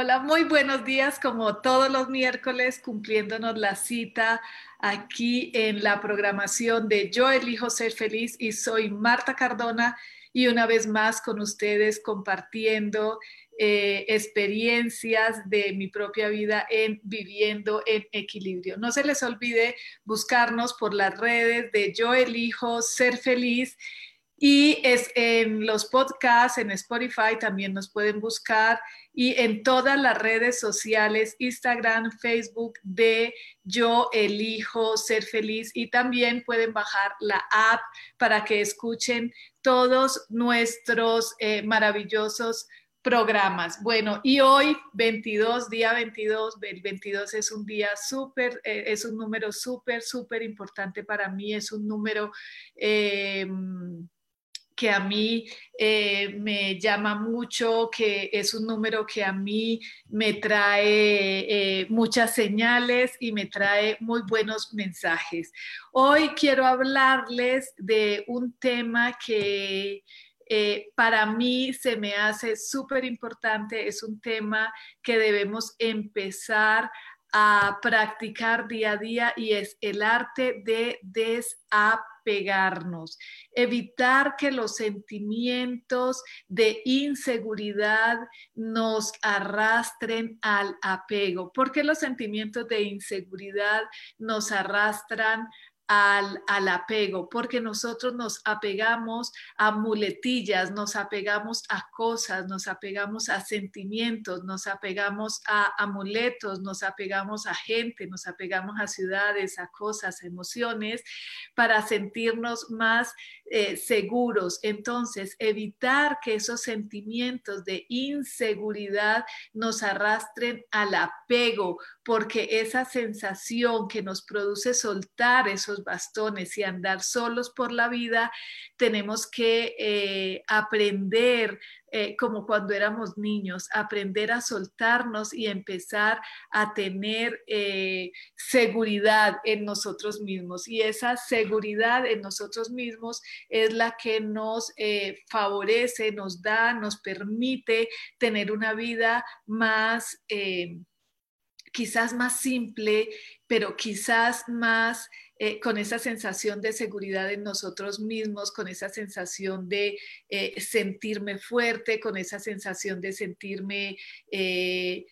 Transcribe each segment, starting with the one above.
Hola, muy buenos días, como todos los miércoles, cumpliéndonos la cita aquí en la programación de Yo elijo ser feliz y soy Marta Cardona y una vez más con ustedes compartiendo eh, experiencias de mi propia vida en viviendo en equilibrio. No se les olvide buscarnos por las redes de Yo elijo ser feliz y es en los podcasts, en Spotify también nos pueden buscar y en todas las redes sociales, Instagram, Facebook de Yo Elijo Ser Feliz y también pueden bajar la app para que escuchen todos nuestros eh, maravillosos programas. Bueno, y hoy 22, día 22, el 22 es un día súper, eh, es un número súper, súper importante para mí, es un número... Eh, que a mí eh, me llama mucho, que es un número que a mí me trae eh, muchas señales y me trae muy buenos mensajes. Hoy quiero hablarles de un tema que eh, para mí se me hace súper importante, es un tema que debemos empezar a practicar día a día y es el arte de desapegarnos, evitar que los sentimientos de inseguridad nos arrastren al apego. porque los sentimientos de inseguridad nos arrastran al, apego, porque nosotros nos apegamos a muletillas, nos apegamos a cosas, nos apegamos a sentimientos, nos apegamos a amuletos, nos apegamos a gente, nos apegamos a ciudades, a cosas, emociones, para sentirnos más eh, seguros. Entonces, evitar que esos sentimientos de inseguridad nos arrastren al apego, porque esa sensación que nos produce soltar esos bastones y andar solos por la vida, tenemos que eh, aprender eh, como cuando éramos niños, aprender a soltarnos y empezar a tener eh, seguridad en nosotros mismos. Y esa seguridad en nosotros mismos es la que nos favorece, nos da, nos permite tener una vida más, quizás más simple, pero quizás más eh, con esa sensación de seguridad en nosotros mismos, con esa sensación de eh, sentirme fuerte, con esa sensación de sentirme eh,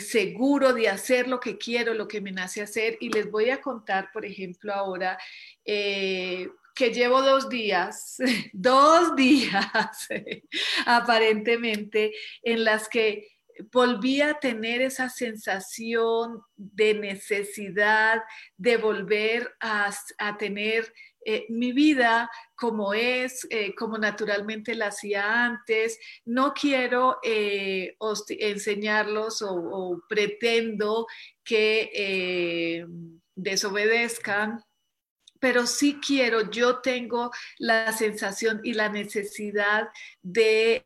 seguro de hacer lo que quiero, lo que me nace hacer. Y les voy a contar, por ejemplo, ahora que llevo dos días, dos días aparentemente, en las que volví a tener esa sensación de necesidad de volver a, tener eh, mi vida como es, eh, como naturalmente la hacía antes. No quiero eh, enseñarlos o, pretendo que desobedezcan pero sí quiero, yo tengo la sensación y la necesidad de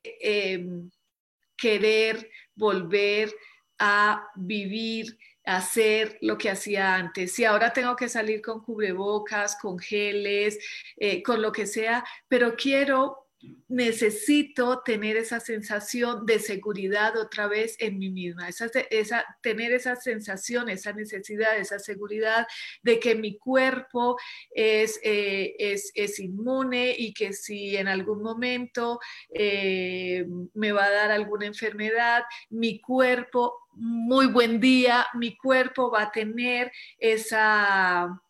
querer volver a vivir, a hacer lo que hacía antes. Si ahora tengo que salir con cubrebocas, con geles, eh, con lo que sea, pero quiero necesito tener esa sensación de seguridad otra vez en mí misma, esa, esa, tener esa sensación, esa necesidad, esa seguridad de que mi cuerpo es, eh, es, es, inmune y que si en algún momento eh, me va a dar alguna enfermedad, mi cuerpo, muy buen día, mi cuerpo va a tener esa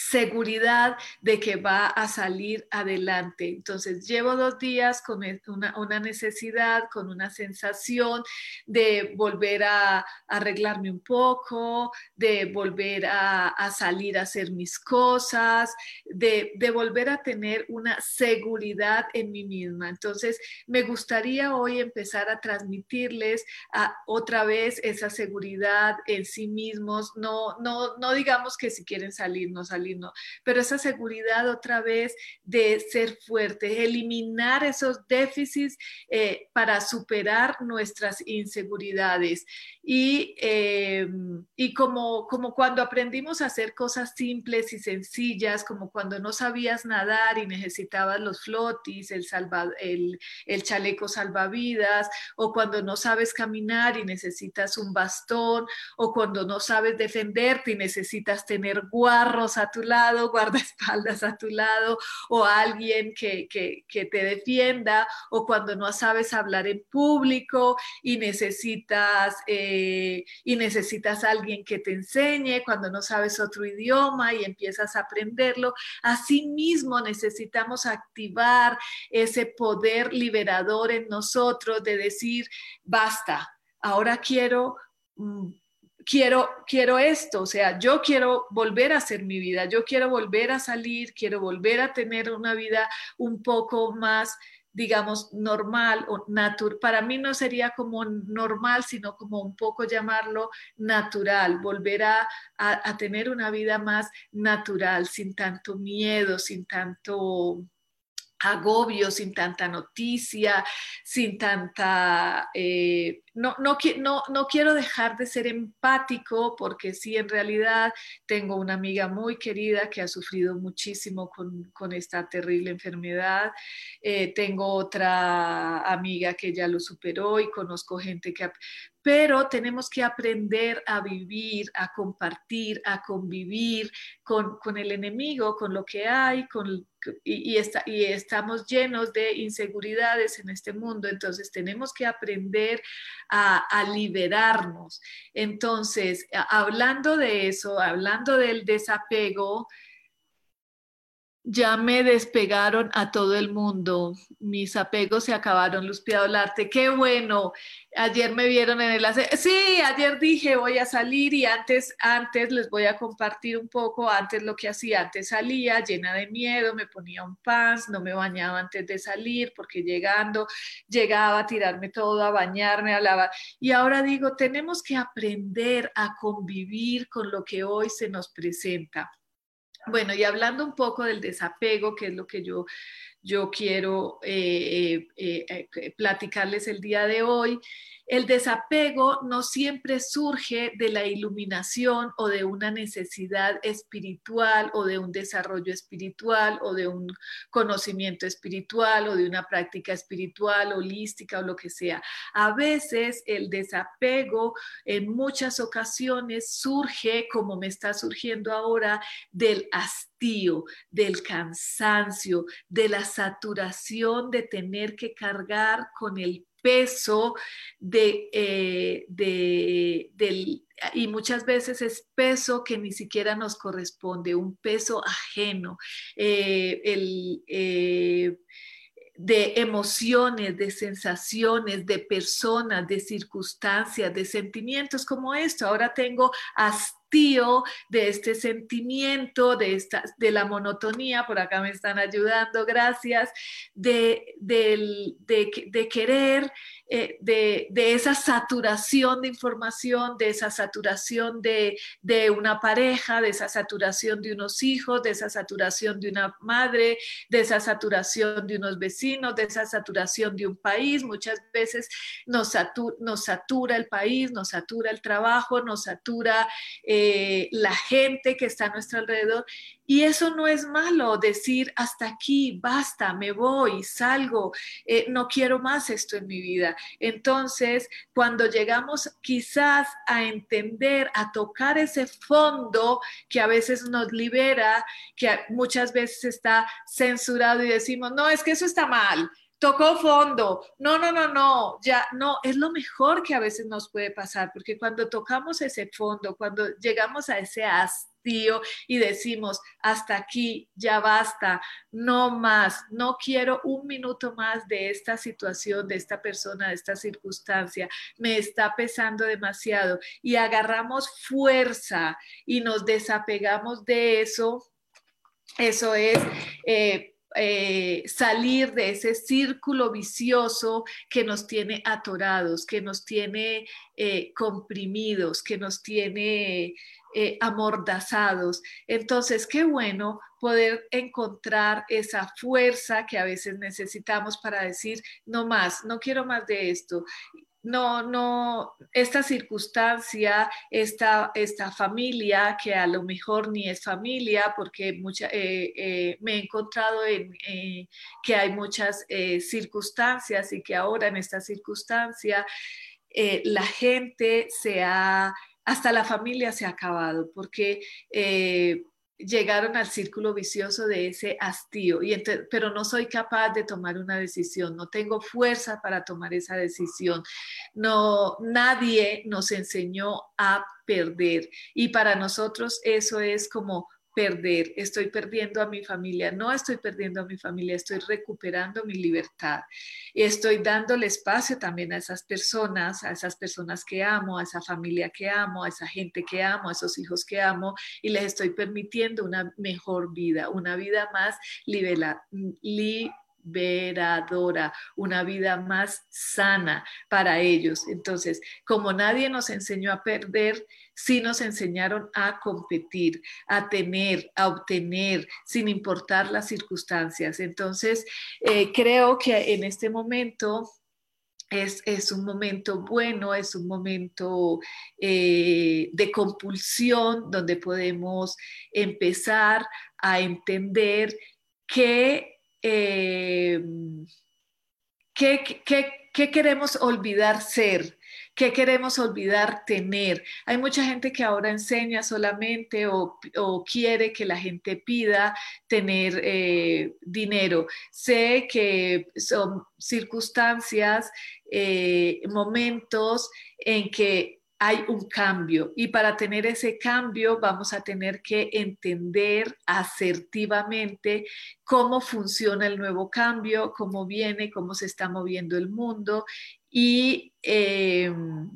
seguridad de que va a salir adelante. Entonces, llevo dos días con una, necesidad, con una sensación de volver a, arreglarme un poco, de volver a, salir a hacer mis cosas, de, volver a tener una seguridad en mí misma. Entonces, me gustaría hoy empezar a transmitirles otra vez esa seguridad en sí mismos. No, no, no digamos que si quieren salir, no salir pero esa seguridad otra vez de ser fuertes, eliminar esos déficits eh, para superar nuestras inseguridades. Y, eh, y como, como cuando aprendimos a hacer cosas simples y sencillas, como cuando no sabías nadar y necesitabas los flotis, el, el, el chaleco salvavidas, o cuando no sabes caminar y necesitas un bastón, o cuando no sabes defenderte y necesitas tener guarros a tu lado guardaespaldas a tu lado o alguien que, te defienda o cuando no sabes hablar en público y necesitas, eh, y necesitas alguien que te enseñe, cuando no sabes otro idioma y empiezas a aprenderlo. Asimismo necesitamos activar ese poder liberador en nosotros de decir, basta, ahora quiero mm, quiero, quiero esto, o sea, yo quiero volver a hacer mi vida, yo quiero volver a salir, quiero volver a tener una vida un poco más digamos, normal o natural. Para mí no sería como normal, sino como un poco llamarlo natural, volver a, a tener una vida más natural, sin tanto miedo, sin tanto agobio, sin tanta noticia, sin tanta... Eh, no, no, no, quiero dejar de ser empático porque sí, en realidad tengo una amiga muy querida que ha sufrido muchísimo con, con esta terrible enfermedad. Eh, tengo otra amiga que ya lo superó y conozco gente que... Ha, pero tenemos que aprender a vivir, a compartir, a convivir con, con el enemigo, con lo que hay, con, y, está, y estamos llenos de inseguridades en este mundo, entonces tenemos que aprender a, a liberarnos. Entonces, hablando de eso, hablando del desapego, ya me despegaron a todo el mundo, mis apegos se acabaron, Luz Arte, qué bueno, ayer me vieron en el sí, ayer dije voy a salir y antes, antes les voy a compartir un poco, antes lo que hacía, antes salía llena de miedo, me ponía un pants, no me bañaba antes de salir porque llegando, llegaba a tirarme todo, a bañarme, a lavar, y ahora digo, tenemos que aprender a convivir con lo que hoy se nos presenta bueno, y hablando un poco del desapego, que es lo que yo, yo quiero eh, eh, eh, platicarles el día de hoy, el desapego no siempre surge de la iluminación o de una necesidad espiritual o de un desarrollo espiritual o de un conocimiento espiritual o de una práctica espiritual, holística o lo que sea. A veces el desapego en muchas ocasiones surge, como me está surgiendo ahora, del hastío, del cansancio, de la saturación de tener que cargar con el peso de, eh, del, y muchas veces es peso que ni siquiera nos corresponde, un peso ajeno. Eh, el, eh, de emociones, de sensaciones, de personas, de circunstancias, de sentimientos como esto. Ahora tengo hastío de este sentimiento, de, esta, de la monotonía, por acá me están ayudando, gracias, de, de, de querer eh, de, esa saturación de información, de esa saturación de, una pareja, de esa saturación de unos hijos, de esa saturación de una madre, de esa saturación de unos vecinos, de esa saturación de un país. Muchas veces nos, satura, nos satura el país, nos satura el trabajo, nos satura... Eh, eh, la gente que está a nuestro alrededor. Y eso no es malo, decir hasta aquí, basta, me voy, salgo, eh, no quiero más esto en mi vida. Entonces, cuando llegamos quizás a entender, a tocar ese fondo que a veces nos libera, que muchas veces está censurado y decimos, no, es que eso está mal, tocó fondo. No, no, no, no, ya no, es lo mejor que a veces nos puede pasar, porque cuando tocamos ese fondo, cuando llegamos a ese hastío y decimos, hasta aquí, ya basta, no más, no quiero un minuto más de esta situación, de esta persona, de esta circunstancia, me está pesando demasiado y agarramos fuerza y nos desapegamos de eso. Eso es eh, eh, salir de ese círculo vicioso que nos tiene atorados, que nos tiene eh, comprimidos, que nos tiene eh, amordazados. Entonces, qué bueno poder encontrar esa fuerza que a veces necesitamos para decir, no más, no quiero más de esto no, no, esta circunstancia, esta, esta familia, que a lo mejor ni es familia, porque mucha, eh, eh, me he encontrado en eh, que hay muchas circunstancias y que ahora en esta circunstancia la gente se ha, hasta la familia se ha acabado, porque llegaron al círculo vicioso de ese hastío, y pero no soy capaz de tomar una decisión, no tengo fuerza para tomar esa decisión. No, nadie nos enseñó a perder y para nosotros eso es como perder, estoy perdiendo a mi familia, no estoy perdiendo a mi familia, estoy recuperando mi libertad. Estoy dándole espacio también a esas personas, a esas personas que amo, a esa familia que amo, a esa gente que amo, a esos hijos que amo y les estoy permitiendo una mejor vida, una vida más liberada liberadora, una vida más sana para ellos. Entonces, como nadie nos enseñó a perder, sí nos enseñaron a competir, a tener, a obtener, sin importar las circunstancias. Entonces, eh, creo que en este momento... Es, un momento bueno, es un momento eh, de compulsión donde podemos empezar a entender que eh, ¿qué, queremos olvidar ser? ¿Qué queremos olvidar tener? Hay mucha gente que ahora enseña solamente o, quiere que la gente pida tener eh, dinero. Sé que son circunstancias, eh, momentos en que hay un cambio. Y para tener ese cambio vamos a tener que entender asertivamente cómo funciona el nuevo cambio, cómo viene, cómo se está moviendo el mundo. Y em,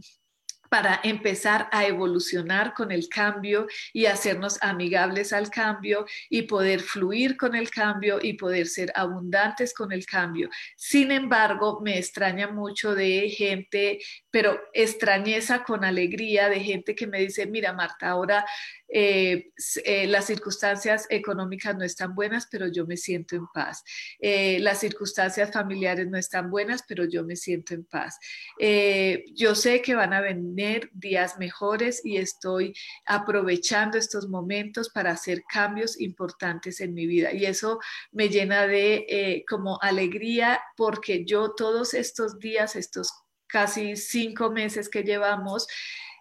para empezar a evolucionar con el cambio y hacernos amigables al cambio y poder fluir con el cambio y poder ser abundantes con el cambio. Sin embargo, me extraña mucho de gente, pero extrañeza con alegría de gente que me dice, mira Marta, ahora eh, eh, las circunstancias económicas no están buenas, pero yo me siento en paz. Eh, las circunstancias familiares no están buenas, pero yo me siento en paz. yo sé que van a venir días mejores y estoy aprovechando estos momentos para hacer cambios importantes en mi vida. Y eso me llena de como alegría porque yo todos estos días, estos casi cinco meses que llevamos,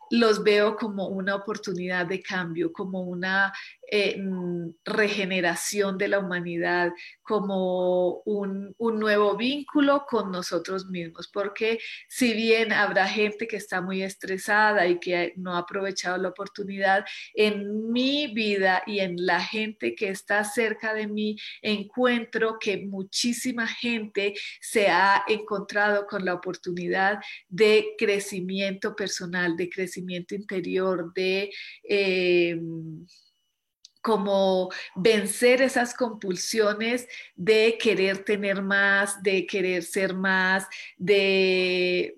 los veo como una oportunidad de cambio, como una eh, mm, regeneración de la humanidad, como un, nuevo vínculo con nosotros mismos, porque si bien habrá gente que está muy estresada y que no ha aprovechado la oportunidad, en mi vida y en la gente que está cerca de mí, encuentro que muchísima gente se ha encontrado con la oportunidad de crecimiento personal, de crecimiento interior, de... Eh, como vencer esas compulsiones de querer tener más, de querer ser más, de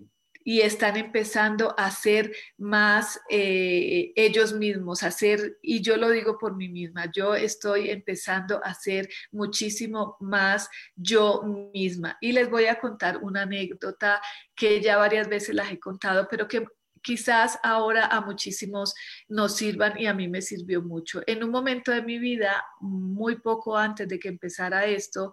y están empezando a ser más eh, ellos mismos, a ser, y yo lo digo por mí misma, yo estoy empezando a ser muchísimo más yo misma. Y les voy a contar una anécdota que ya varias veces las he contado, pero que quizás ahora a muchísimos nos sirvan y a mí me sirvió mucho. En un momento de mi vida, muy poco antes de que empezara esto,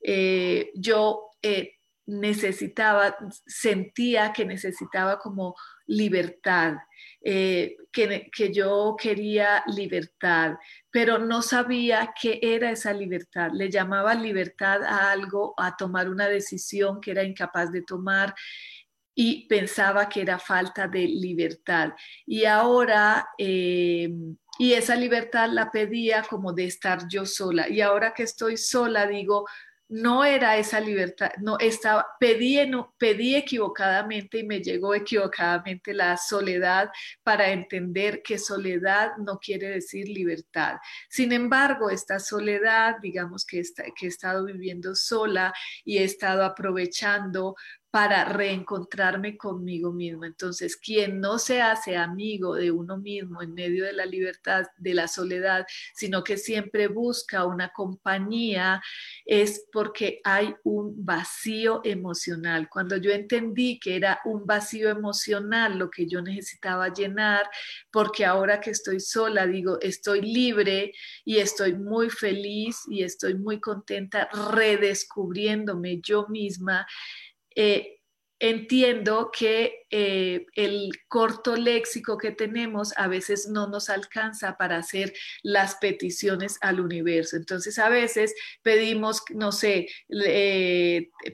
eh, yo eh, necesitaba, sentía que necesitaba como libertad, eh, que, que, yo quería libertad, pero no sabía qué era esa libertad. Le llamaba libertad a algo, a tomar una decisión que era incapaz de tomar y pensaba que era falta de libertad. Y ahora... y esa libertad la pedía como de estar yo sola. Y ahora que estoy sola, digo, no era esa libertad, no estaba, pedí, no, pedí equivocadamente y me llegó equivocadamente la soledad para entender que soledad no quiere decir libertad. Sin embargo, esta soledad, digamos que, que he estado viviendo sola y he estado aprovechando para reencontrarme conmigo mismo. Entonces, quien no se hace amigo de uno mismo en medio de la libertad, de la soledad, sino que siempre busca una compañía, es porque hay un vacío emocional. Cuando yo entendí que era un vacío emocional lo que yo necesitaba llenar, porque ahora que estoy sola, digo, estoy libre y estoy muy feliz y estoy muy contenta redescubriéndome yo misma eh, entiendo que eh, el corto léxico que tenemos a veces no nos alcanza para hacer las peticiones al universo. Entonces a veces pedimos, no sé,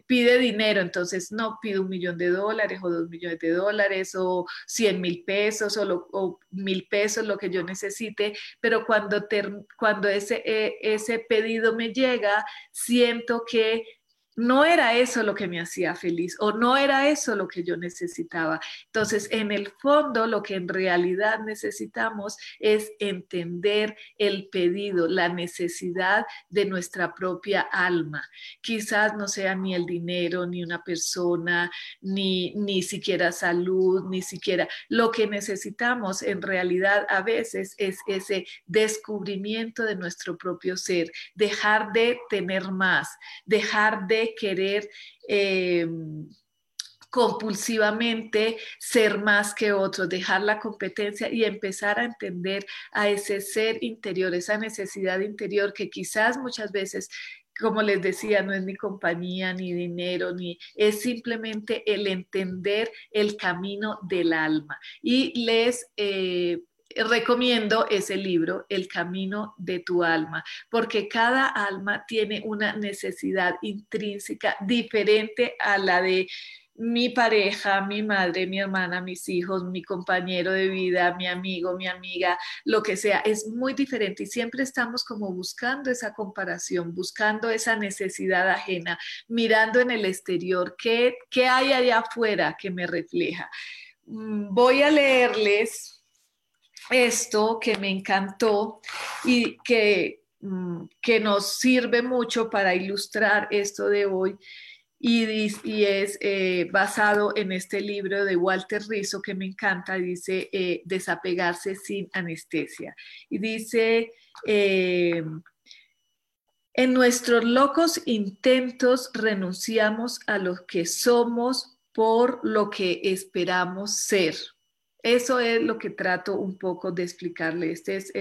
pide dinero, entonces no, pide un millón de dólares o dos millones de dólares o cien mil pesos o, mil pesos, lo que yo necesite, pero cuando, cuando ese, eh, ese pedido me llega, siento que no era eso lo que me hacía feliz o no era eso lo que yo necesitaba. Entonces, en el fondo, lo que en realidad necesitamos es entender el pedido, la necesidad de nuestra propia alma. Quizás no sea ni el dinero, ni una persona, ni, ni siquiera salud, ni siquiera. Lo que necesitamos en realidad a veces es ese descubrimiento de nuestro propio ser, dejar de tener más, dejar de querer eh, compulsivamente ser más que otros, dejar la competencia y empezar a entender a ese ser interior, esa necesidad interior que quizás muchas veces como les decía, no es ni compañía, ni dinero, ni es simplemente el entender el camino del alma. Y les eh, recomiendo ese libro, El Camino de tu alma, porque cada alma tiene una necesidad intrínseca diferente a la de mi pareja, mi madre, mi hermana, mis hijos, mi compañero de vida, mi amigo, mi amiga, lo que sea, es muy diferente y siempre estamos como buscando esa comparación, buscando esa necesidad ajena, mirando en el exterior, ¿qué, qué hay allá afuera que me refleja? Mm, voy a leerles esto que me encantó y que, mm, que nos sirve mucho para ilustrar esto de hoy. Y, es eh, basado en este libro de Walter Rizzo que me encanta, dice eh, Desapegarse sin anestesia. Y dice, eh, en nuestros locos intentos renunciamos a lo que somos por lo que esperamos ser. Eso es lo que trato un poco de explicarle. Este es,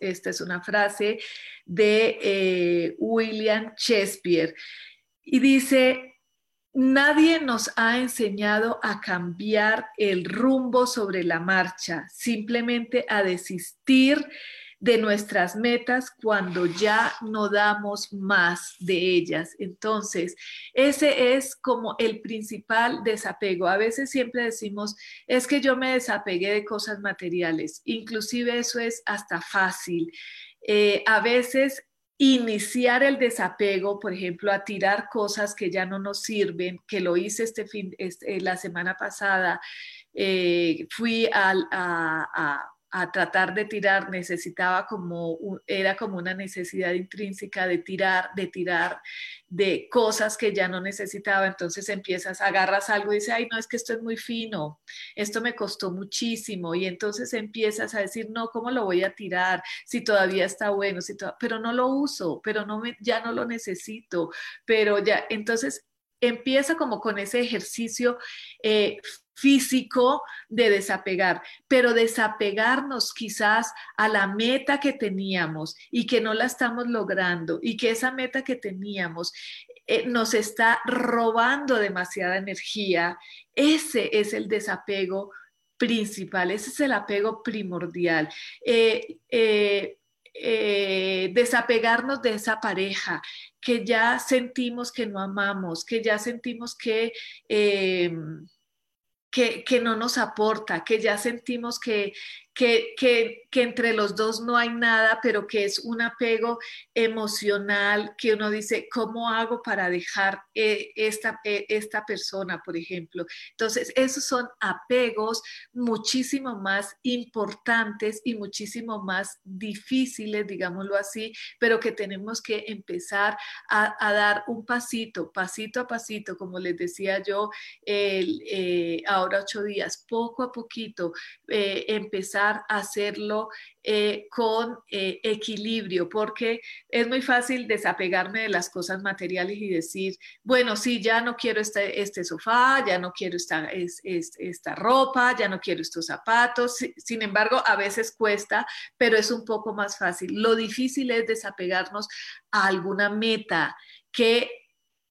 esta es una frase de eh, William Shakespeare y dice, nadie nos ha enseñado a cambiar el rumbo sobre la marcha, simplemente a desistir de nuestras metas cuando ya no damos más de ellas. Entonces, ese es como el principal desapego. A veces siempre decimos, es que yo me desapegué de cosas materiales. Inclusive eso es hasta fácil. Eh, a veces iniciar el desapego, por ejemplo, a tirar cosas que ya no nos sirven, que lo hice este fin, este, la semana pasada, eh, fui a a tratar de tirar, necesitaba como, era como una necesidad intrínseca de tirar, de tirar de cosas que ya no necesitaba. Entonces empiezas, agarras algo y dices, ay, no, es que esto es muy fino, esto me costó muchísimo. Y entonces empiezas a decir, no, ¿cómo lo voy a tirar? Si todavía está bueno, si pero no lo uso, pero no me, ya no lo necesito, pero ya, entonces empieza como con ese ejercicio eh, físico de desapegar, pero desapegarnos quizás a la meta que teníamos y que no la estamos logrando y que esa meta que teníamos eh, nos está robando demasiada energía, ese es el desapego principal, ese es el apego primordial. Eh, eh, desapegarnos de esa pareja que ya sentimos que no amamos, que ya sentimos que que, no nos aporta, que ya sentimos que, que, que, entre los dos no hay nada, pero que es un apego emocional, que uno dice, ¿cómo hago para dejar eh, esta, eh, esta persona, por ejemplo? Entonces, esos son apegos muchísimo más importantes y muchísimo más difíciles, digámoslo así, pero que tenemos que empezar a, dar un pasito, pasito a pasito, como les decía yo, eh, ahora ocho días, poco a poquito, empezar hacerlo eh, con eh, equilibrio, porque es muy fácil desapegarme de las cosas materiales y decir, bueno, sí, ya no quiero este, este sofá, ya no quiero esta, esta ropa, ya no quiero estos zapatos. Sin embargo, a veces cuesta, pero es un poco más fácil. Lo difícil es desapegarnos a alguna meta que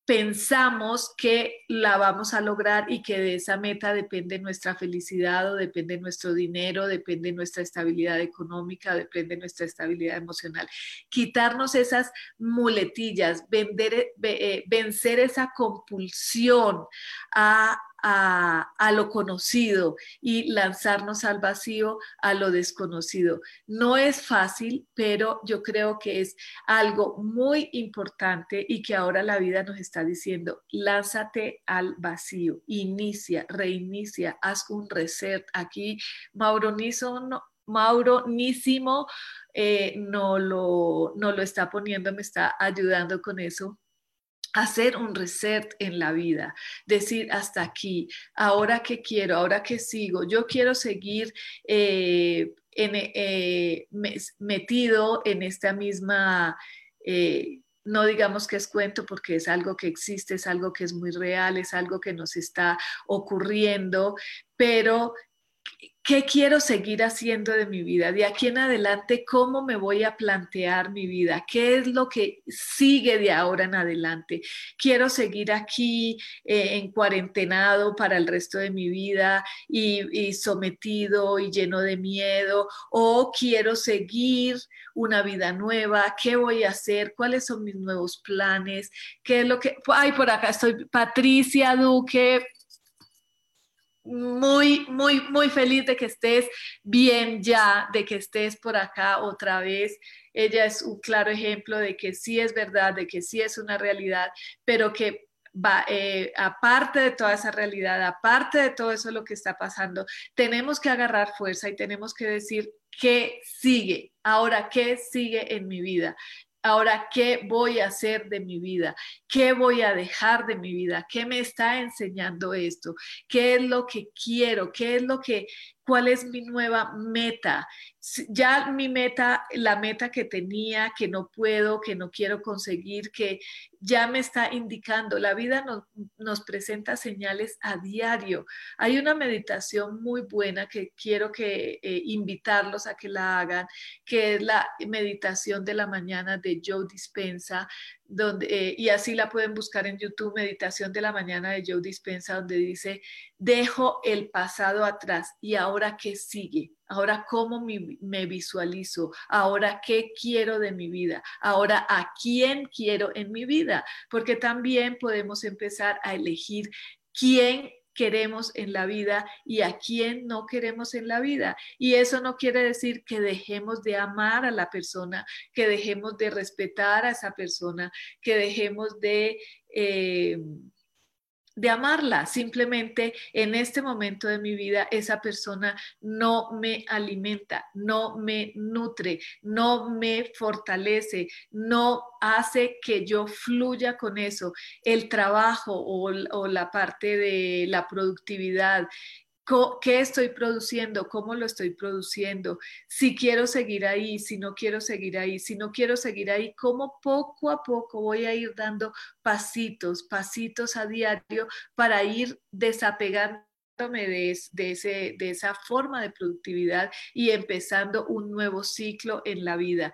pensamos que la vamos a lograr y que de esa meta depende nuestra felicidad o depende nuestro dinero, depende nuestra estabilidad económica, depende nuestra estabilidad emocional. Quitarnos esas muletillas, vender, eh, vencer esa compulsión a a, lo conocido y lanzarnos al vacío, a lo desconocido. No es fácil, pero yo creo que es algo muy importante y que ahora la vida nos está diciendo, lánzate al vacío, inicia, reinicia, haz un reset. Aquí Mauro no, Mauro Nísimo eh, no, lo, no lo está poniendo, me está ayudando con eso hacer un reset en la vida, decir hasta aquí, ahora que quiero, ahora que sigo, yo quiero seguir eh, eh, metido en esta misma... Eh, no digamos que es cuento porque es algo que existe, es algo que es muy real, es algo que nos está ocurriendo, pero ¿Qué quiero seguir haciendo de mi vida? De aquí en adelante, ¿cómo me voy a plantear mi vida? ¿Qué es lo que sigue de ahora en adelante? ¿Quiero seguir aquí eh, en cuarentenado para el resto de mi vida y, sometido y lleno de miedo? ¿O quiero seguir una vida nueva? ¿Qué voy a hacer? ¿Cuáles son mis nuevos planes? ¿Qué es lo que... Ay, por acá estoy, Patricia Duque muy, muy, muy feliz de que estés bien ya, de que estés por acá otra vez. Ella es un claro ejemplo de que sí es verdad, de que sí es una realidad, pero que va, eh, aparte de toda esa realidad, aparte de todo eso lo que está pasando, tenemos que agarrar fuerza y tenemos que decir qué sigue, ahora qué sigue en mi vida. Ahora, ¿qué voy a hacer de mi vida? ¿Qué voy a dejar de mi vida? ¿Qué me está enseñando esto? ¿Qué es lo que quiero? ¿Qué es lo que, cuál es mi nueva meta? Ya mi meta, la meta que tenía, que no puedo, que no quiero conseguir, que ya me está indicando. La vida nos, presenta señales a diario. Hay una meditación muy buena que quiero que eh, invitarlos a que la hagan, que es la meditación de la mañana de Joe Dispensa, donde, eh, y así la pueden buscar en YouTube, Meditación de la Mañana de Joe Dispensa, donde dice, dejo el pasado atrás y ahora qué sigue, ahora cómo me visualizo, ahora qué quiero de mi vida, ahora a quién quiero en mi vida, porque también podemos empezar a elegir quién queremos en la vida y a quién no queremos en la vida. Y eso no quiere decir que dejemos de amar a la persona, que dejemos de respetar a esa persona, que dejemos de... Eh, de amarla. Simplemente en este momento de mi vida esa persona no me alimenta, no me nutre, no me fortalece, no hace que yo fluya con eso. El trabajo o, la parte de la productividad, qué estoy produciendo, cómo lo estoy produciendo, si quiero seguir ahí, si no quiero seguir ahí, si no quiero seguir ahí, cómo poco a poco voy a ir dando pasitos, pasitos a diario para ir desapegando de, de, ese, de esa forma de productividad y empezando un nuevo ciclo en la vida.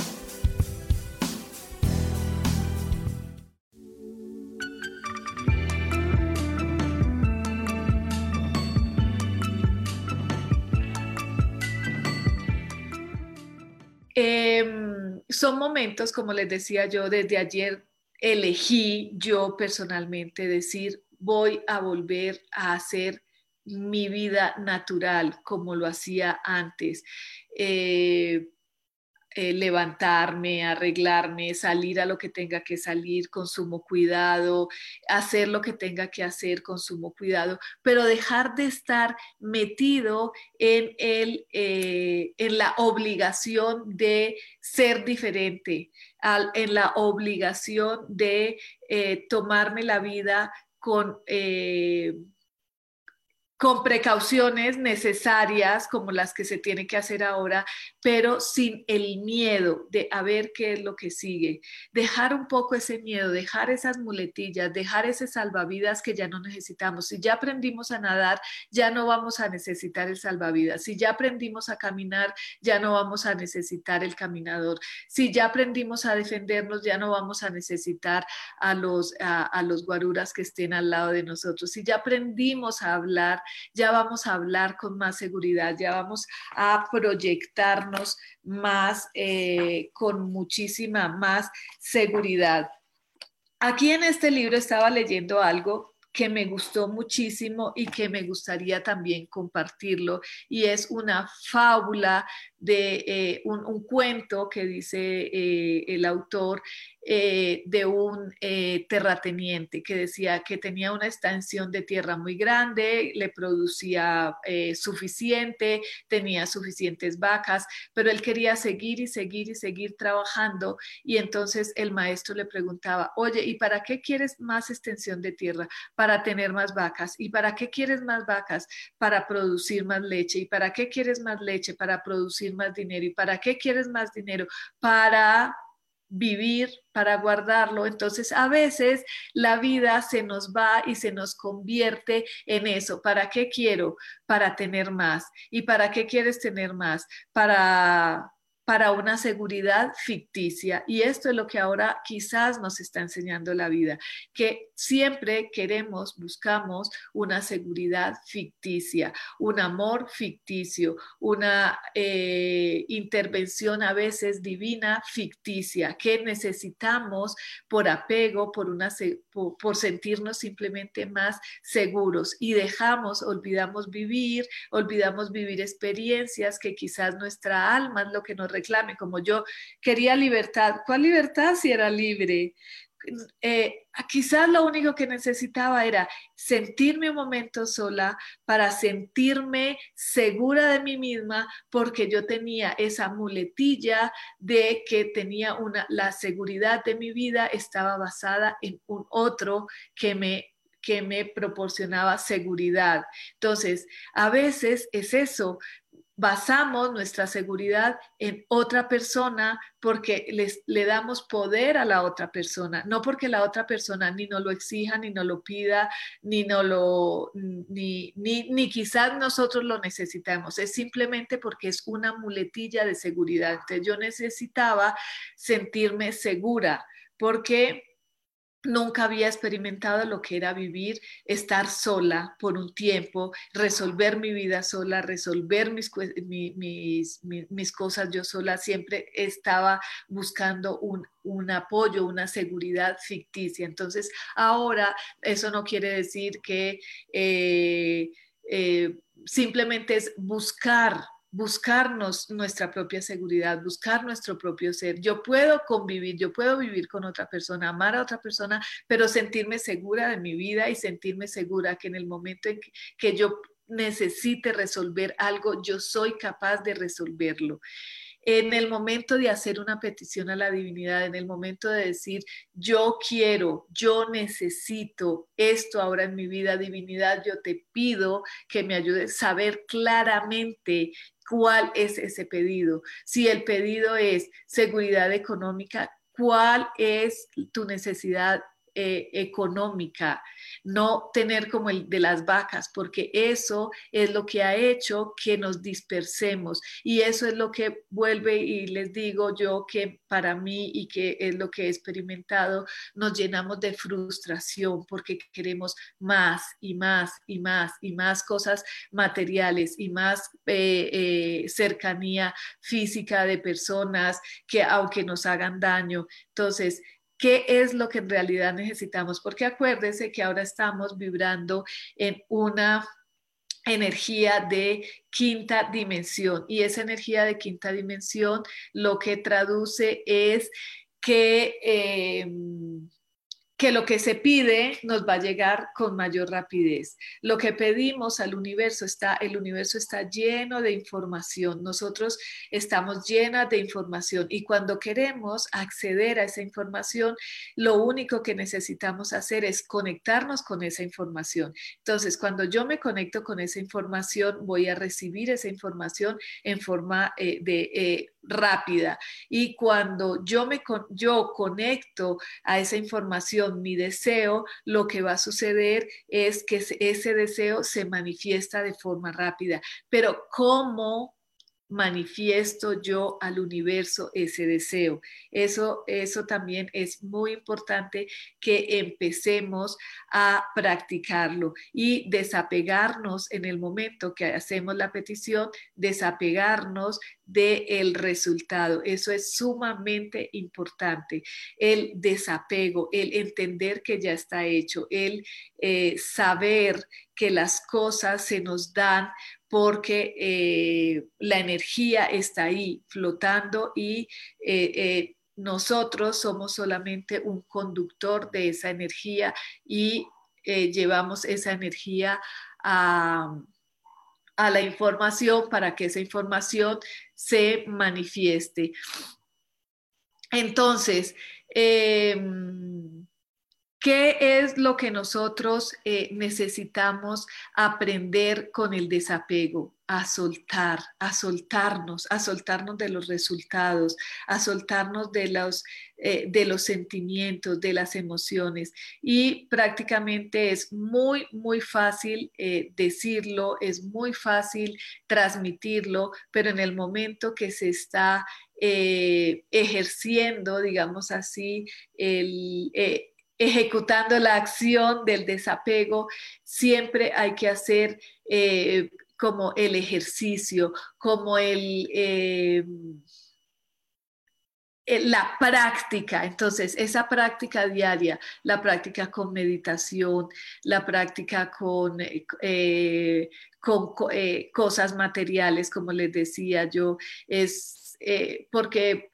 Son momentos, como les decía yo, desde ayer elegí yo personalmente decir, voy a volver a hacer mi vida natural como lo hacía antes. Eh, eh, levantarme, arreglarme, salir a lo que tenga que salir con sumo cuidado, hacer lo que tenga que hacer con sumo cuidado, pero dejar de estar metido en, el, eh, en la obligación de ser diferente, en la obligación de eh, tomarme la vida con con precauciones necesarias como las que se tiene que hacer ahora, pero sin el miedo de a ver qué es lo que sigue. Dejar un poco ese miedo, dejar esas muletillas, dejar ese salvavidas que ya no necesitamos. Si ya aprendimos a nadar, ya no vamos a necesitar el salvavidas. Si ya aprendimos a caminar, ya no vamos a necesitar el caminador. Si ya aprendimos a defendernos, ya no vamos a necesitar a los, a, los guaruras que estén al lado de nosotros. Si ya aprendimos a hablar, ya vamos a hablar con más seguridad, ya vamos a proyectarnos más, eh, con muchísima más seguridad. Aquí en este libro estaba leyendo algo que me gustó muchísimo y que me gustaría también compartirlo y es una fábula de eh, un, cuento que dice eh, el autor eh, de un terrateniente que decía que tenía una extensión de tierra muy grande, le producía suficiente, tenía suficientes vacas, pero él quería seguir y seguir y seguir trabajando y entonces el maestro le preguntaba, oye, ¿y para qué quieres más extensión de tierra? Para tener más vacas. ¿Y para qué quieres más vacas? Para producir más leche. ¿Y para qué quieres más leche? Para producir más dinero. ¿Y para qué quieres más dinero? Para vivir, para guardarlo. Entonces, a veces la vida se nos va y se nos convierte en eso. ¿Para qué quiero? Para tener más. ¿Y para qué quieres tener más? Para para una seguridad ficticia. Y esto es lo que ahora quizás nos está enseñando la vida, que siempre queremos, buscamos una seguridad ficticia, un amor ficticio, una eh, intervención a veces divina ficticia, que necesitamos por apego, por, una, por sentirnos simplemente más seguros y dejamos, olvidamos vivir, olvidamos vivir experiencias que quizás nuestra alma es lo que nos como yo quería libertad. ¿Cuál libertad si era libre? eh, quizás lo único que necesitaba era sentirme un momento sola para sentirme segura de mí misma porque yo tenía esa muletilla de que tenía una, la seguridad de mi vida estaba basada en un otro que me que me proporcionaba seguridad. Entonces, a veces es eso, basamos nuestra seguridad en otra persona porque les, le damos poder a la otra persona, no porque la otra persona ni nos lo exija, ni nos lo pida, ni, no lo, ni, ni, ni quizás nosotros lo necesitamos, es simplemente porque es una muletilla de seguridad. Entonces yo necesitaba sentirme segura porque Nunca había experimentado lo que era vivir, estar sola por un tiempo, resolver mi vida sola, resolver mis, mis, cosas yo sola. Siempre estaba buscando un, apoyo, una seguridad ficticia. Entonces, ahora eso no quiere decir que eh, eh, simplemente es buscar buscarnos nuestra propia seguridad, buscar nuestro propio ser. Yo puedo convivir, yo puedo vivir con otra persona, amar a otra persona, pero sentirme segura de mi vida y sentirme segura que en el momento en que, yo necesite resolver algo, yo soy capaz de resolverlo en el momento de hacer una petición a la divinidad, en el momento de decir, yo quiero, yo necesito esto ahora en mi vida, divinidad, yo te pido que me ayudes a saber claramente cuál es ese pedido. Si el pedido es seguridad económica, ¿cuál es tu necesidad eh, económica, no tener como el de las vacas, porque eso es lo que ha hecho que nos dispersemos y eso es lo que vuelve y les digo yo que para mí y que es lo que he experimentado, nos llenamos de frustración porque queremos más y más y más y más cosas materiales y más eh, eh, cercanía física de personas que aunque nos hagan daño. Entonces, qué es lo que en realidad necesitamos, porque acuérdense que ahora estamos vibrando en una energía de quinta dimensión y esa energía de quinta dimensión lo que traduce es que... Eh, que lo que se pide nos va a llegar con mayor rapidez. Lo que pedimos al universo está, el universo está lleno de información. Nosotros estamos llenas de información y cuando queremos acceder a esa información, lo único que necesitamos hacer es conectarnos con esa información. Entonces, cuando yo me conecto con esa información, voy a recibir esa información en forma eh, de eh, rápida. Y cuando yo me yo conecto a esa información, mi deseo, lo que va a suceder es que ese deseo se manifiesta de forma rápida. Pero ¿cómo manifiesto yo al universo ese deseo. Eso, eso también es muy importante que empecemos a practicarlo y desapegarnos en el momento que hacemos la petición, desapegarnos del resultado. Eso es sumamente importante. El desapego, el entender que ya está hecho, el eh, saber que las cosas se nos dan porque eh, la energía está ahí flotando y eh, nosotros somos solamente un conductor de esa energía y llevamos esa energía a, a la información para que esa información se manifieste. Entonces, em, ¿Qué es lo que nosotros eh, necesitamos aprender con el desapego? A soltar, a soltarnos, a soltarnos de los resultados, a soltarnos de los, eh, de los sentimientos, de las emociones. Y prácticamente es muy, muy fácil eh, decirlo, es muy fácil transmitirlo, pero en el momento que se está ejerciendo, digamos así, ejecutando la acción del desapego, siempre hay que hacer eh, como el ejercicio, como el... Eh, la práctica, entonces esa práctica diaria, la práctica con meditación, la práctica con, eh, con cosas materiales, como les decía yo, es eh, porque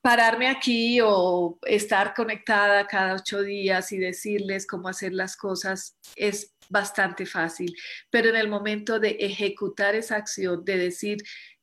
pararme aquí o estar conectada cada ocho días y decirles cómo hacer las cosas es bastante fácil, pero en el momento de ejecutar esa acción, de decir,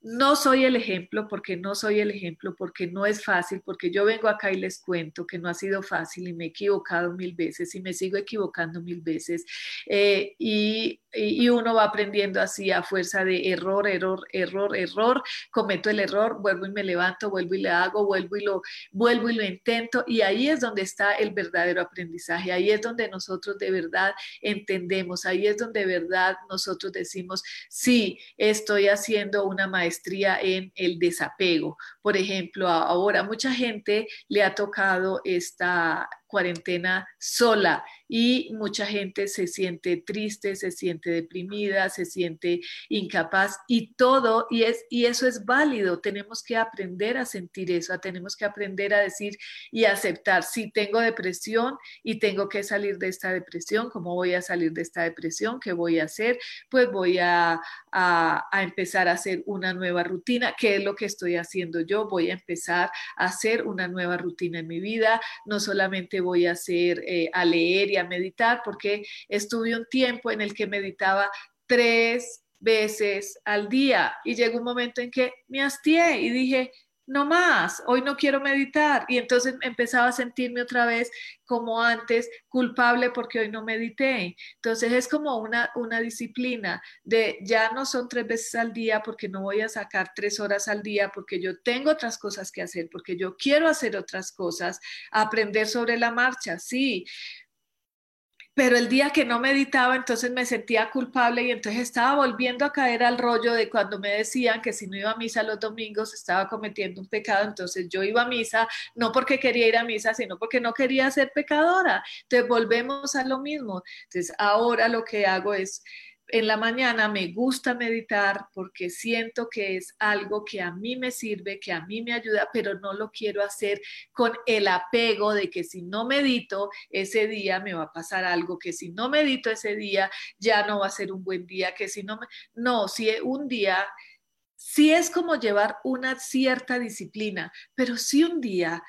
no soy el ejemplo porque no soy el ejemplo, porque no es fácil, porque yo vengo acá y les cuento que no ha sido fácil y me he equivocado mil veces y me sigo equivocando mil veces. Eh, y, y, uno va aprendiendo así a fuerza de error, error, error, error, cometo el error, vuelvo y me levanto, vuelvo y le hago, vuelvo y lo, vuelvo y lo intento. Y ahí es donde está el verdadero aprendizaje, ahí es donde nosotros de verdad entendemos, ahí es donde de verdad nosotros decimos, sí, estoy haciendo una maestría en el desapego. Por ejemplo, ahora mucha gente le ha tocado esta cuarentena sola y mucha gente se siente triste, se siente deprimida, se siente incapaz y todo, y, es, y eso es válido, tenemos que aprender a sentir eso, tenemos que aprender a decir y aceptar, si tengo depresión y tengo que salir de esta depresión, ¿cómo voy a salir de esta depresión? ¿Qué voy a hacer? Pues voy a, a, a empezar a hacer una nueva rutina, ¿qué es lo que estoy haciendo yo? Voy a empezar a hacer una nueva rutina en mi vida, no solamente voy a hacer, eh, a leer y a meditar, porque estuve un tiempo en el que meditaba tres veces al día y llegó un momento en que me hastié y dije, no más, hoy no quiero meditar. Y entonces empezaba a sentirme otra vez como antes, culpable porque hoy no medité. Entonces es como una, una disciplina de ya no son tres veces al día porque no voy a sacar tres horas al día porque yo tengo otras cosas que hacer, porque yo quiero hacer otras cosas, aprender sobre la marcha, sí, pero el día que no meditaba, entonces me sentía culpable y entonces estaba volviendo a caer al rollo de cuando me decían que si no iba a misa los domingos estaba cometiendo un pecado, entonces yo iba a misa no porque quería ir a misa, sino porque no quería ser pecadora. Entonces volvemos a lo mismo. Entonces ahora lo que hago es en la mañana me gusta meditar porque siento que es algo que a mí me sirve, que a mí me ayuda, pero no lo quiero hacer con el apego de que si no medito ese día me va a pasar algo, que si no medito ese día ya no va a ser un buen día, que si no, no, si un día, sí es como llevar una cierta disciplina, pero si un día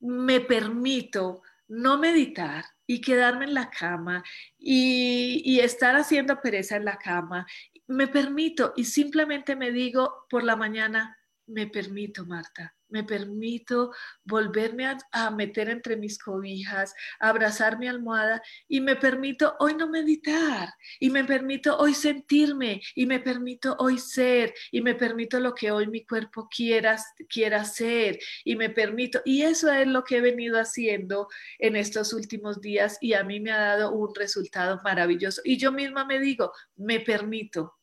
me permito no meditar, y quedarme en la cama y, estar haciendo pereza en la cama. Me permito y simplemente me digo por la mañana, me permito, Marta, me permito volverme a, meter entre mis cobijas, abrazar mi almohada y me permito hoy no meditar y me permito hoy sentirme y me permito hoy ser y me permito lo que hoy mi cuerpo quiera, quiera ser y me permito. Y eso es lo que he venido haciendo en estos últimos días y a mí me ha dado un resultado maravilloso. Y yo misma me digo, me permito,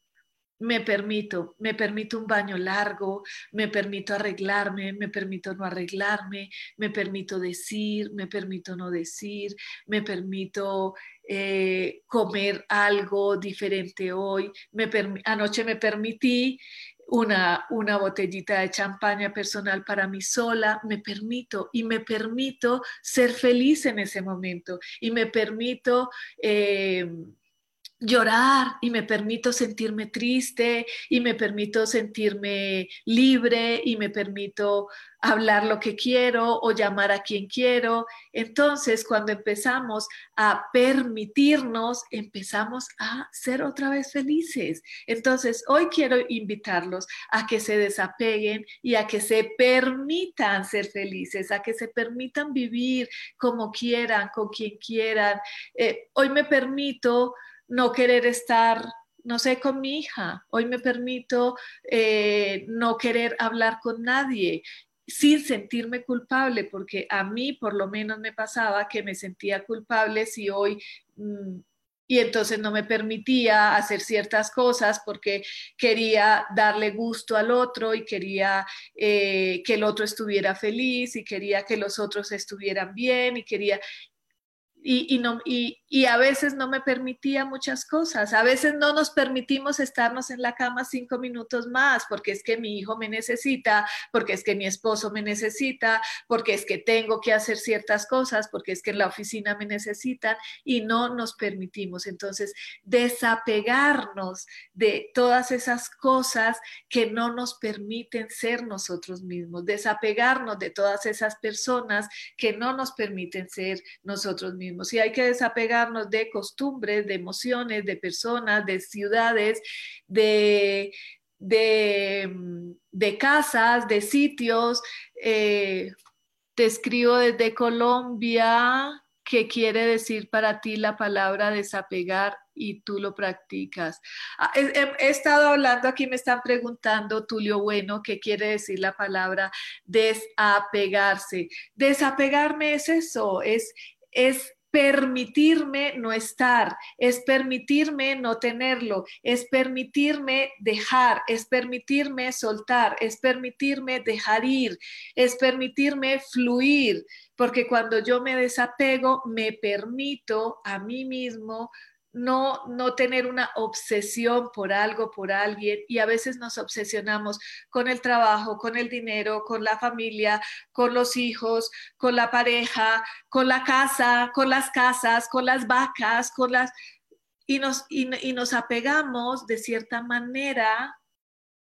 me permito, me permito un baño largo, me permito arreglarme, me permito no arreglarme, me permito decir, me permito no decir, me permito eh, comer algo diferente hoy. Me anoche me permití una, una botellita de champaña personal para mí sola, me permito y me permito ser feliz en ese momento y me permito... Eh, llorar y me permito sentirme triste y me permito sentirme libre y me permito hablar lo que quiero o llamar a quien quiero. Entonces, cuando empezamos a permitirnos, empezamos a ser otra vez felices. Entonces, hoy quiero invitarlos a que se desapeguen y a que se permitan ser felices, a que se permitan vivir como quieran, con quien quieran. Eh, hoy me permito no querer estar, no sé, con mi hija. Hoy me permito eh, no querer hablar con nadie sin sentirme culpable, porque a mí por lo menos me pasaba que me sentía culpable si hoy... Mm, y entonces no me permitía hacer ciertas cosas porque quería darle gusto al otro y quería eh, que el otro estuviera feliz y quería que los otros estuvieran bien y quería y, no, y a veces no me permitía muchas cosas. A veces no nos permitimos estarnos en la cama cinco minutos más porque es que mi hijo me necesita, porque es que mi esposo me necesita, porque es que tengo que hacer ciertas cosas, porque es que en la oficina me necesitan y no nos permitimos. Entonces, desapegarnos de todas esas cosas que no nos permiten ser nosotros mismos, desapegarnos de todas esas personas que no nos permiten ser nosotros mismos. Y hay que desapegar de costumbres, de emociones, de personas, de ciudades, de, de, mm, casas, de sitios. Eh, te escribo desde Colombia. ¿Qué quiere decir para ti la palabra desapegar y tú lo practicas? Ah, he, estado hablando aquí, me están preguntando, Tulio Bueno, ¿qué quiere decir la palabra desapegarse? Desapegarme es eso, es, es permitirme no estar, es permitirme no tenerlo, es permitirme dejar, es permitirme soltar, es permitirme dejar ir, es permitirme fluir, porque cuando yo me desapego, me permito a mí mismo no, no tener una obsesión por algo, por alguien, y a veces nos obsesionamos con el trabajo, con el dinero, con la familia, con los hijos, con la pareja, con la casa, con las casas, con las vacas, con las... Y nos, y nos apegamos de cierta manera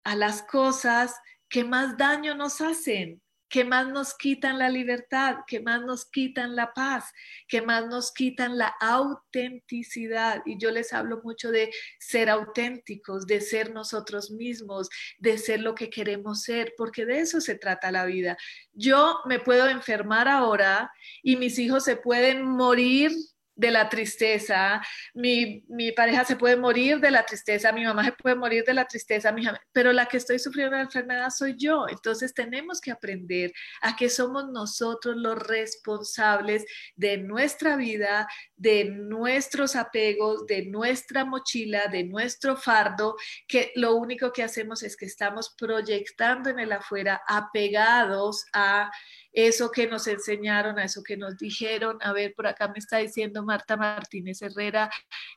a las cosas que más daño nos hacen que más nos quitan la libertad, que más nos quitan la paz, que más nos quitan la autenticidad. Y yo les hablo mucho de ser auténticos, de ser nosotros mismos, de ser lo que queremos ser, porque de eso se trata la vida. Yo me puedo enfermar ahora y mis hijos se pueden morir de la tristeza, mi, pareja se puede morir de la tristeza, mi mamá se puede morir de la tristeza, mi, pero la que estoy sufriendo la enfermedad soy yo. Entonces tenemos que aprender a que somos nosotros los responsables de nuestra vida, de nuestros apegos, de nuestra mochila, de nuestro fardo, que lo único que hacemos es que estamos proyectando en el afuera apegados a eso que nos enseñaron, a eso que nos dijeron. A ver, por acá me está diciendo Marta Martínez Herrera,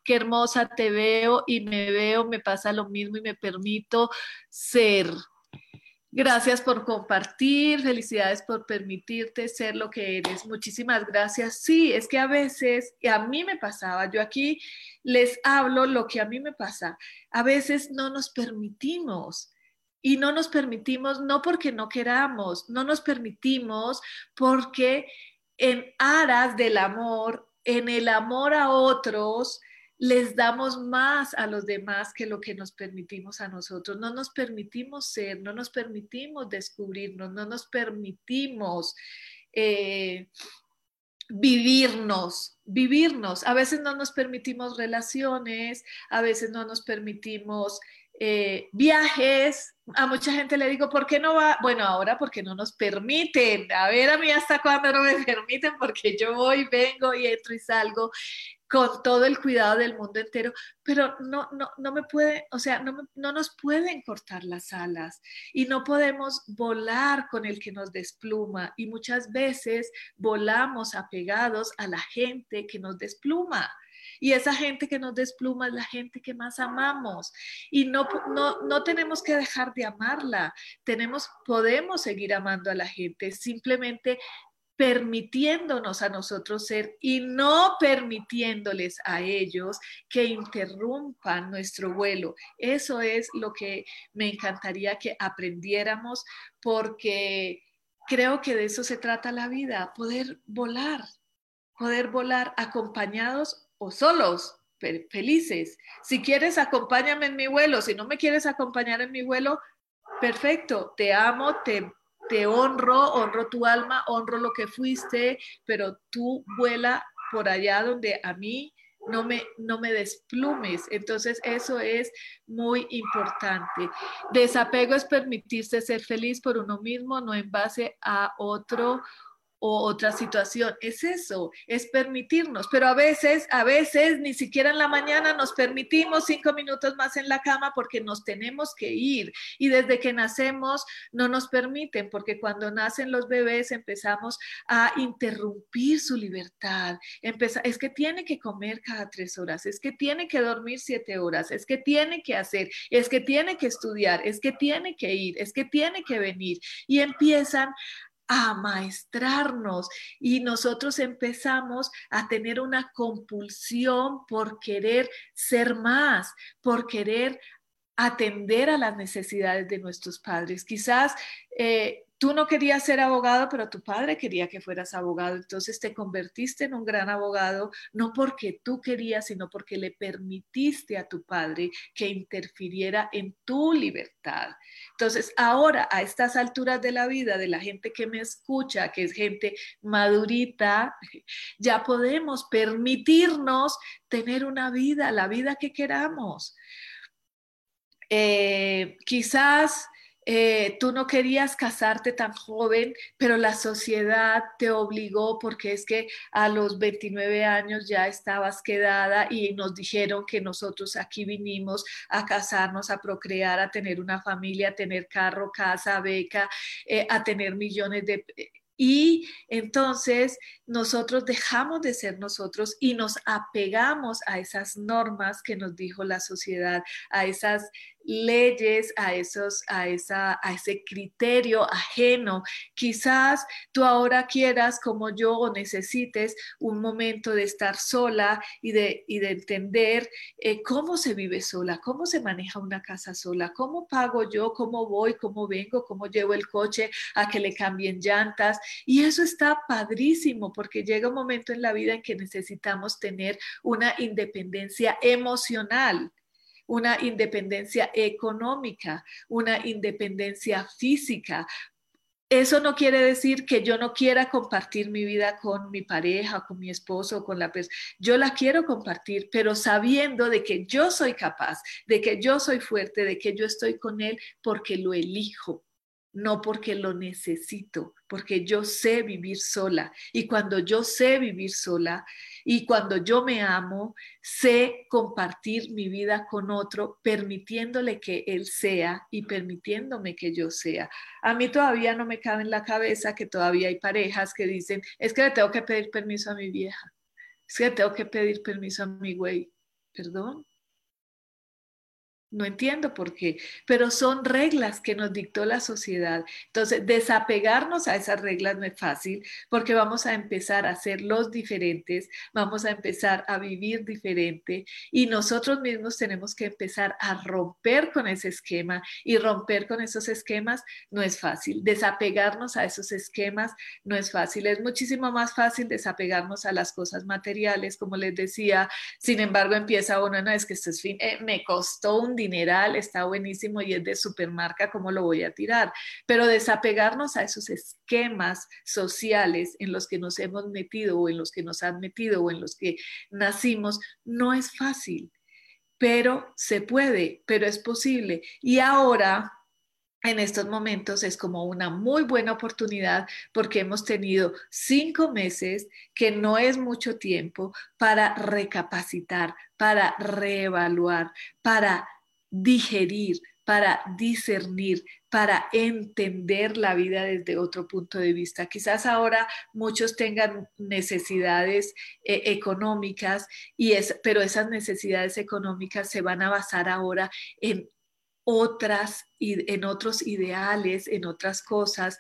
qué hermosa te veo y me veo, me pasa lo mismo y me permito ser. Gracias por compartir, felicidades por permitirte ser lo que eres. Muchísimas gracias. Sí, es que a veces, y a mí me pasaba, yo aquí les hablo lo que a mí me pasa, a veces no nos permitimos y no nos permitimos, no porque no queramos, no nos permitimos porque en aras del amor, en el amor a otros, les damos más a los demás que lo que nos permitimos a nosotros. No nos permitimos ser, no nos permitimos descubrirnos, no nos permitimos eh, vivirnos, vivirnos. A veces no nos permitimos relaciones, a veces no nos permitimos eh, viajes. A mucha gente le digo, ¿por qué no va? Bueno, ahora porque no nos permiten. A ver, a mí hasta cuándo no me permiten, porque yo voy, vengo y entro y salgo con todo el cuidado del mundo entero, pero no, no, no me puede, o sea, no, no nos pueden cortar las alas y no podemos volar con el que nos despluma y muchas veces volamos apegados a la gente que nos despluma. Y esa gente que nos despluma es la gente que más amamos. Y no, no, no tenemos que dejar de amarla. Tenemos, podemos seguir amando a la gente. Simplemente permitiéndonos a nosotros ser y no permitiéndoles a ellos que interrumpan nuestro vuelo. Eso es lo que me encantaría que aprendiéramos porque creo que de eso se trata la vida, poder volar, poder volar acompañados o solos, felices. Si quieres, acompáñame en mi vuelo. Si no me quieres acompañar en mi vuelo, perfecto, te amo, te, te honro, honro tu alma, honro lo que fuiste, pero tú vuela por allá donde a mí no me, no me desplumes. Entonces, eso es muy importante. Desapego es permitirse ser feliz por uno mismo, no en base a otro o otra situación. Es eso, es permitirnos. Pero a veces, a veces ni siquiera en la mañana nos permitimos cinco minutos más en la cama porque nos tenemos que ir. Y desde que nacemos no nos permiten porque cuando nacen los bebés empezamos a interrumpir su libertad. es que tiene que comer cada tres horas, es que tiene que dormir siete horas, es que tiene que hacer, es que tiene que estudiar, es que tiene que ir, es que tiene que venir. Y empiezan a maestrarnos y nosotros empezamos a tener una compulsión por querer ser más, por querer atender a las necesidades de nuestros padres. Quizás eh, Tú no querías ser abogado, pero tu padre quería que fueras abogado. Entonces te convertiste en un gran abogado, no porque tú querías, sino porque le permitiste a tu padre que interfiriera en tu libertad. Entonces, ahora, a estas alturas de la vida, de la gente que me escucha, que es gente madurita, ya podemos permitirnos tener una vida, la vida que queramos. Eh, quizás eh, tú no querías casarte tan joven, pero la sociedad te obligó porque es que a los 29 años ya estabas quedada y nos dijeron que nosotros aquí vinimos a casarnos, a procrear, a tener una familia, a tener carro, casa, beca, eh, a tener millones de... Y entonces nosotros dejamos de ser nosotros y nos apegamos a esas normas que nos dijo la sociedad, a esas leyes, a, esos, a, esa, a ese criterio ajeno. Quizás tú ahora quieras, como yo, o necesites un momento de estar sola y de, y de entender eh, cómo se vive sola, cómo se maneja una casa sola, cómo pago yo, cómo voy, cómo vengo, cómo llevo el coche a que le cambien llantas. Y eso está padrísimo porque llega un momento en la vida en que necesitamos tener una independencia emocional una independencia económica, una independencia física. Eso no quiere decir que yo no quiera compartir mi vida con mi pareja, con mi esposo, con la persona. Yo la quiero compartir, pero sabiendo de que yo soy capaz, de que yo soy fuerte, de que yo estoy con él porque lo elijo no porque lo necesito, porque yo sé vivir sola. Y cuando yo sé vivir sola y cuando yo me amo, sé compartir mi vida con otro, permitiéndole que él sea y permitiéndome que yo sea. A mí todavía no me cabe en la cabeza que todavía hay parejas que dicen, es que le tengo que pedir permiso a mi vieja, es que le tengo que pedir permiso a mi güey. Perdón, no entiendo por qué, pero son reglas que nos dictó la sociedad. Entonces, desapegarnos a esas reglas no es fácil porque vamos a empezar a ser los diferentes, vamos a empezar a vivir diferente y nosotros mismos tenemos que empezar a romper con ese esquema y romper con esos esquemas no es fácil. Desapegarnos a esos esquemas no es fácil. Es muchísimo más fácil desapegarnos a las cosas materiales, como les decía. Sin embargo, empieza uno, no, es que esto es fin, eh, me costó un dineral, está buenísimo y es de supermarca, ¿cómo lo voy a tirar? Pero desapegarnos a esos esquemas sociales en los que nos hemos metido o en los que nos han metido o en los que nacimos, no es fácil, pero se puede, pero es posible. Y ahora en estos momentos es como una muy buena oportunidad porque hemos tenido cinco meses, que no es mucho tiempo, para recapacitar, para reevaluar, para digerir, para discernir, para entender la vida desde otro punto de vista. Quizás ahora muchos tengan necesidades eh, económicas, y es, pero esas necesidades económicas se van a basar ahora en otras, en otros ideales, en otras cosas.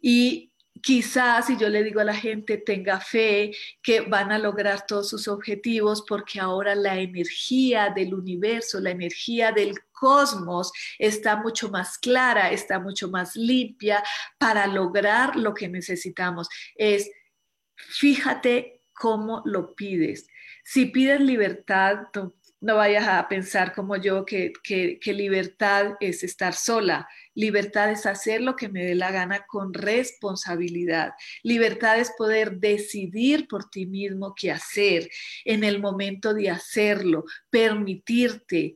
Y quizás si yo le digo a la gente tenga fe que van a lograr todos sus objetivos porque ahora la energía del universo, la energía del cosmos está mucho más clara, está mucho más limpia para lograr lo que necesitamos. Es, fíjate cómo lo pides. Si pides libertad, vayas a pensar como yo que, que libertad es estar sola Libertad es hacer lo que me dé la gana con responsabilidad. Libertad es poder decidir por ti mismo qué hacer en el momento de hacerlo, permitirte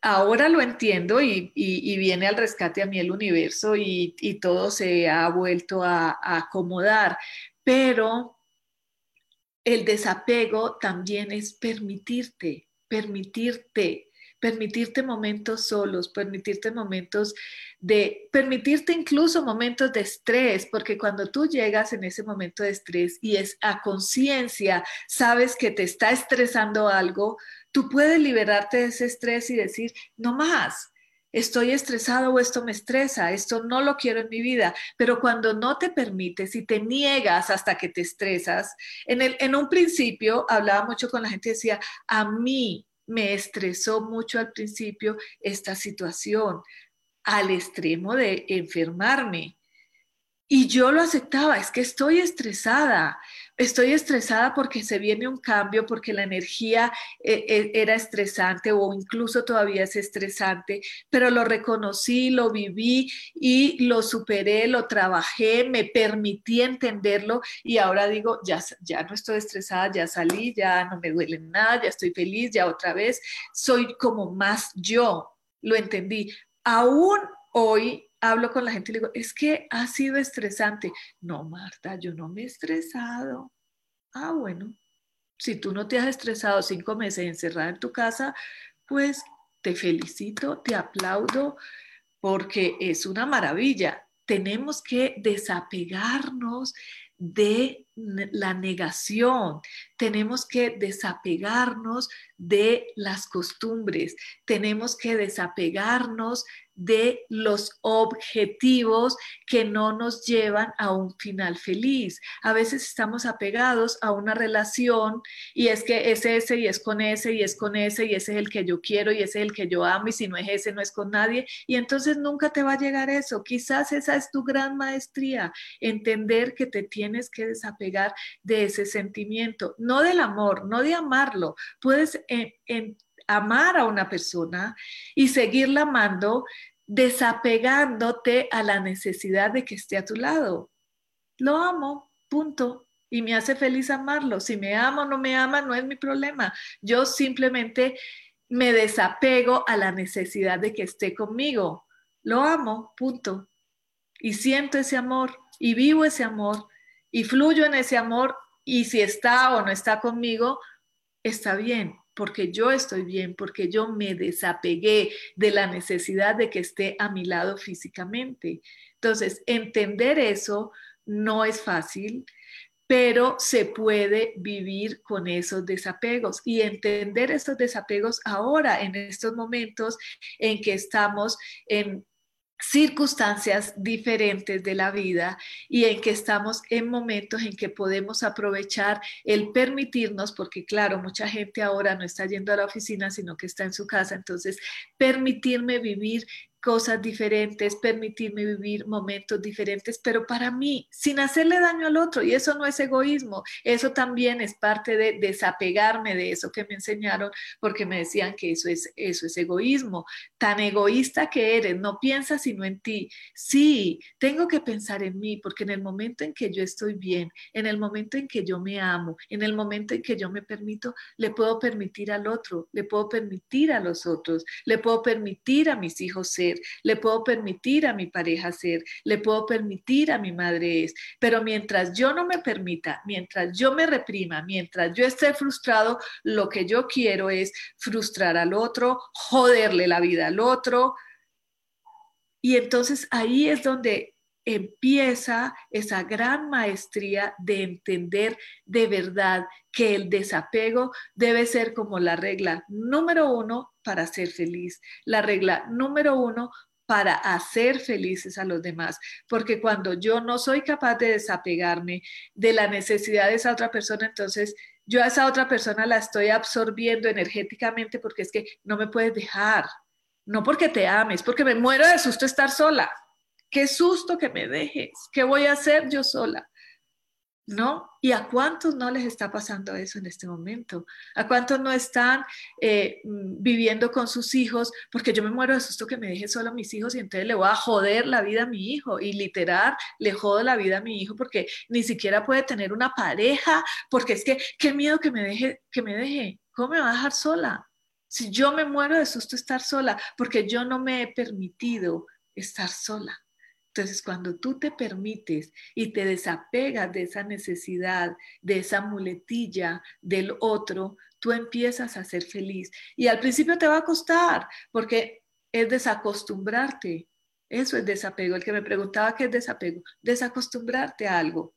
ahora lo entiendo y, viene al rescate a mí el universo y, todo se ha vuelto a, acomodar, pero el desapego también es permitirte, permitirte, permitirte momentos solos, permitirte momentos de, permitirte incluso momentos de estrés, porque cuando tú llegas en ese momento de estrés y es a conciencia, sabes que te está estresando algo, tú puedes liberarte de ese estrés y decir, no más, estoy estresado o esto me estresa, esto no lo quiero en mi vida, pero cuando no te permites y te niegas hasta que te estresas, en, el, en un principio hablaba mucho con la gente decía, a mí me estresó mucho al principio esta situación, al extremo de enfermarme. Y yo lo aceptaba, es que estoy estresada, estoy estresada porque se viene un cambio, porque la energía eh, eh, era estresante o incluso todavía es estresante, pero lo reconocí, lo viví y lo superé, lo trabajé, me permití entenderlo y ahora digo, ya, ya no estoy estresada, ya salí, ya no me duele nada, ya estoy feliz, ya otra vez soy como más yo, lo entendí. Aún hoy hablo con la gente y le digo, es que ha sido estresante. No, Marta, yo no me he estresado. Ah, bueno, si tú no te has estresado cinco meses encerrada en tu casa, pues te felicito, te aplaudo, porque es una maravilla. Tenemos que desapegarnos de la negación, tenemos que desapegarnos de las costumbres, tenemos que desapegarnos de los objetivos que no nos llevan a un final feliz. A veces estamos apegados a una relación y es que es ese y es con ese y es con ese y ese es el que yo quiero y ese es el que yo amo y si no es ese no es con nadie y entonces nunca te va a llegar eso. Quizás esa es tu gran maestría, entender que te tienes que desapegar de ese sentimiento, no del amor, no de amarlo. Puedes eh, amar a una persona y seguirla amando desapegándote a la necesidad de que esté a tu lado. Lo amo, punto. Y me hace feliz amarlo. Si me ama o no me ama, no es mi problema. Yo simplemente me desapego a la necesidad de que esté conmigo. Lo amo, punto. Y siento ese amor y vivo ese amor y fluyo en ese amor y si está o no está conmigo, está bien porque yo estoy bien, porque yo me desapegué de la necesidad de que esté a mi lado físicamente. Entonces, entender eso no es fácil, pero se puede vivir con esos desapegos y entender esos desapegos ahora, en estos momentos en que estamos en circunstancias diferentes de la vida y en que estamos en momentos en que podemos aprovechar el permitirnos, porque claro, mucha gente ahora no está yendo a la oficina, sino que está en su casa, entonces permitirme vivir cosas diferentes, permitirme vivir momentos diferentes, pero para mí, sin hacerle daño al otro. Y eso no es egoísmo, eso también es parte de desapegarme de eso que me enseñaron, porque me decían que eso es, eso es egoísmo. Tan egoísta que eres, no piensas sino en ti. Sí, tengo que pensar en mí, porque en el momento en que yo estoy bien, en el momento en que yo me amo, en el momento en que yo me permito, le puedo permitir al otro, le puedo permitir a los otros, le puedo permitir a mis hijos ser le puedo permitir a mi pareja ser, le puedo permitir a mi madre es, pero mientras yo no me permita, mientras yo me reprima, mientras yo esté frustrado, lo que yo quiero es frustrar al otro, joderle la vida al otro. Y entonces ahí es donde empieza esa gran maestría de entender de verdad que el desapego debe ser como la regla número uno para ser feliz, la regla número uno para hacer felices a los demás, porque cuando yo no soy capaz de desapegarme de la necesidad de esa otra persona, entonces yo a esa otra persona la estoy absorbiendo energéticamente porque es que no me puedes dejar, no porque te ames, porque me muero de susto estar sola. Qué susto que me dejes, ¿qué voy a hacer yo sola? ¿no? ¿Y a cuántos no les está pasando eso en este momento? ¿A cuántos no están eh, viviendo con sus hijos? Porque yo me muero de susto que me deje solo a mis hijos y entonces le voy a joder la vida a mi hijo y literal le jodo la vida a mi hijo porque ni siquiera puede tener una pareja porque es que qué miedo que me deje, que me deje. ¿Cómo me va a dejar sola? Si yo me muero de susto estar sola, porque yo no me he permitido estar sola. Entonces, cuando tú te permites y te desapegas de esa necesidad, de esa muletilla del otro, tú empiezas a ser feliz. Y al principio te va a costar, porque es desacostumbrarte. Eso es desapego. El que me preguntaba qué es desapego, desacostumbrarte a algo.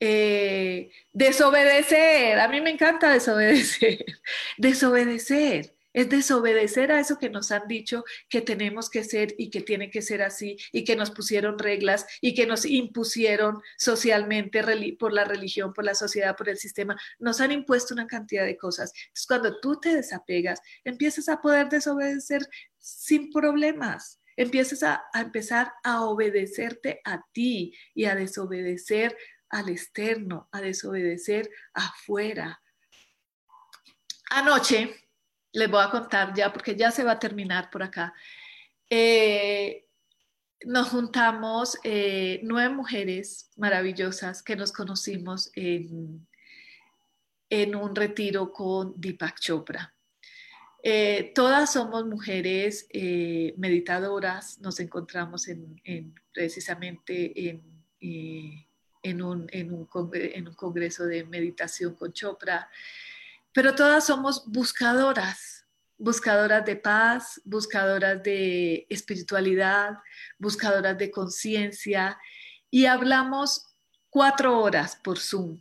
Eh, desobedecer, a mí me encanta desobedecer, desobedecer. Es desobedecer a eso que nos han dicho que tenemos que ser y que tiene que ser así y que nos pusieron reglas y que nos impusieron socialmente por la religión, por la sociedad, por el sistema. Nos han impuesto una cantidad de cosas. Entonces, cuando tú te desapegas, empiezas a poder desobedecer sin problemas. Empiezas a, a empezar a obedecerte a ti y a desobedecer al externo, a desobedecer afuera. Anoche, les voy a contar ya, porque ya se va a terminar por acá, eh, nos juntamos eh, nueve mujeres maravillosas que nos conocimos en, un retiro con Deepak Chopra. Eh, todas somos mujeres meditadoras, nos encontramos en, precisamente en un congreso de meditación con Chopra, pero todas somos buscadoras, buscadoras de paz, buscadoras de espiritualidad, buscadoras de conciencia y hablamos cuatro horas por Zoom.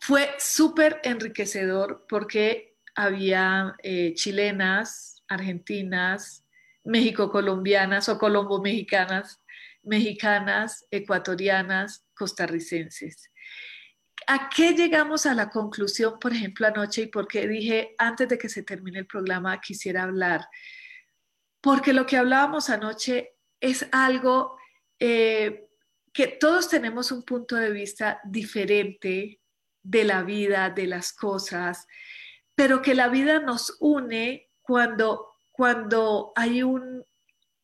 Fue súper enriquecedor porque había eh, chilenas, argentinas, México-colombianas o colombo-mexicanas, mexicanas, ecuatorianas, costarricenses. ¿A qué llegamos a la conclusión, por ejemplo, anoche y por qué dije antes de que se termine el programa quisiera hablar? Porque lo que hablábamos anoche es algo eh, que todos tenemos un punto de vista diferente de la vida, de las cosas, pero que la vida nos une cuando, cuando hay un,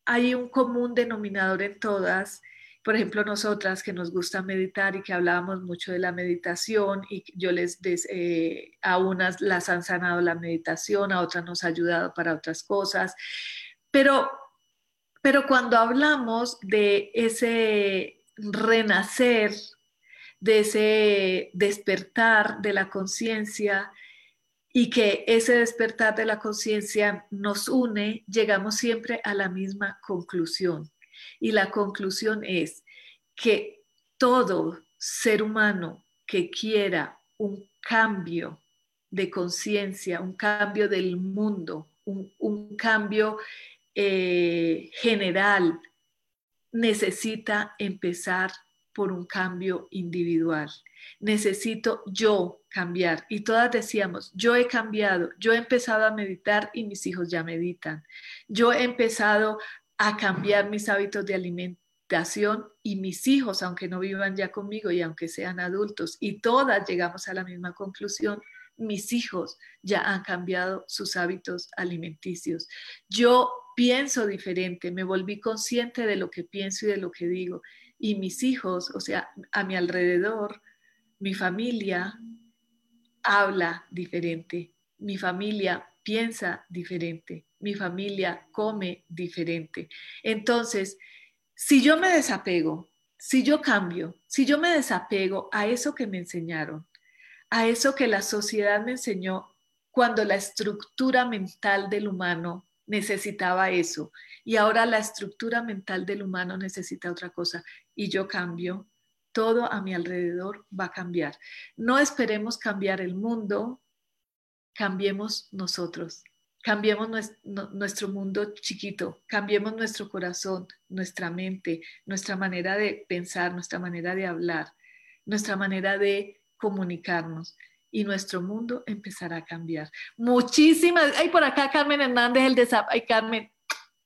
hay un común denominador en todas. Por ejemplo, nosotras que nos gusta meditar y que hablábamos mucho de la meditación y yo les, eh, a unas las han sanado la meditación, a otras nos ha ayudado para otras cosas, pero, pero cuando hablamos de ese renacer, de ese despertar de la conciencia, y que ese despertar de la conciencia nos une, llegamos siempre a la misma conclusión. Y la conclusión es que todo ser humano que quiera un cambio de conciencia, un cambio del mundo, un, cambio eh, general, necesita empezar por un cambio individual. Necesito yo cambiar. Y todas decíamos, yo he cambiado, yo he empezado a meditar y mis hijos ya meditan. Yo he empezado a cambiar mis hábitos de alimentación y mis hijos, aunque no vivan ya conmigo y aunque sean adultos, y todas llegamos a la misma conclusión, mis hijos ya han cambiado sus hábitos alimenticios. Yo pienso diferente, me volví consciente de lo que pienso y de lo que digo y mis hijos, o sea, a mi alrededor, mi familia habla diferente, mi familia piensa diferente, mi familia come diferente. Entonces, si yo me desapego, si yo cambio, si yo me desapego a eso que me enseñaron, a eso que la sociedad me enseñó cuando la estructura mental del humano necesitaba eso y ahora la estructura mental del humano necesita otra cosa y yo cambio, todo a mi alrededor va a cambiar. No esperemos cambiar el mundo, cambiemos nosotros, cambiemos nuestro mundo chiquito, cambiemos nuestro corazón, nuestra mente, nuestra manera de pensar, nuestra manera de hablar, nuestra manera de comunicarnos y nuestro mundo empezará a cambiar. Muchísimas, hay por acá Carmen Hernández, el de Ay, Carmen,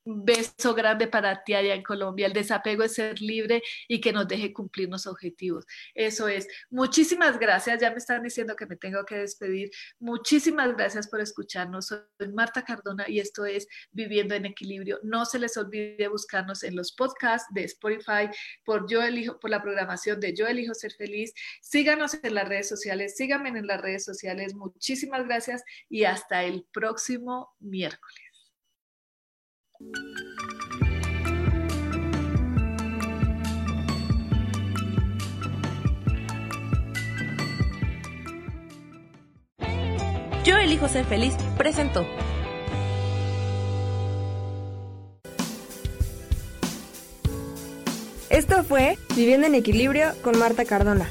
beso grande para ti allá en Colombia. El desapego es ser libre y que nos deje cumplir los objetivos. Eso es. Muchísimas gracias. Ya me están diciendo que me tengo que despedir. Muchísimas gracias por escucharnos. Soy Marta Cardona y esto es Viviendo en Equilibrio. No se les olvide buscarnos en los podcasts de Spotify por Yo elijo, por la programación de Yo elijo ser feliz. Síganos en las redes sociales. Síganme en las redes sociales. Muchísimas gracias y hasta el próximo miércoles. Yo elijo ser feliz, presento. Esto fue Viviendo en Equilibrio con Marta Cardona.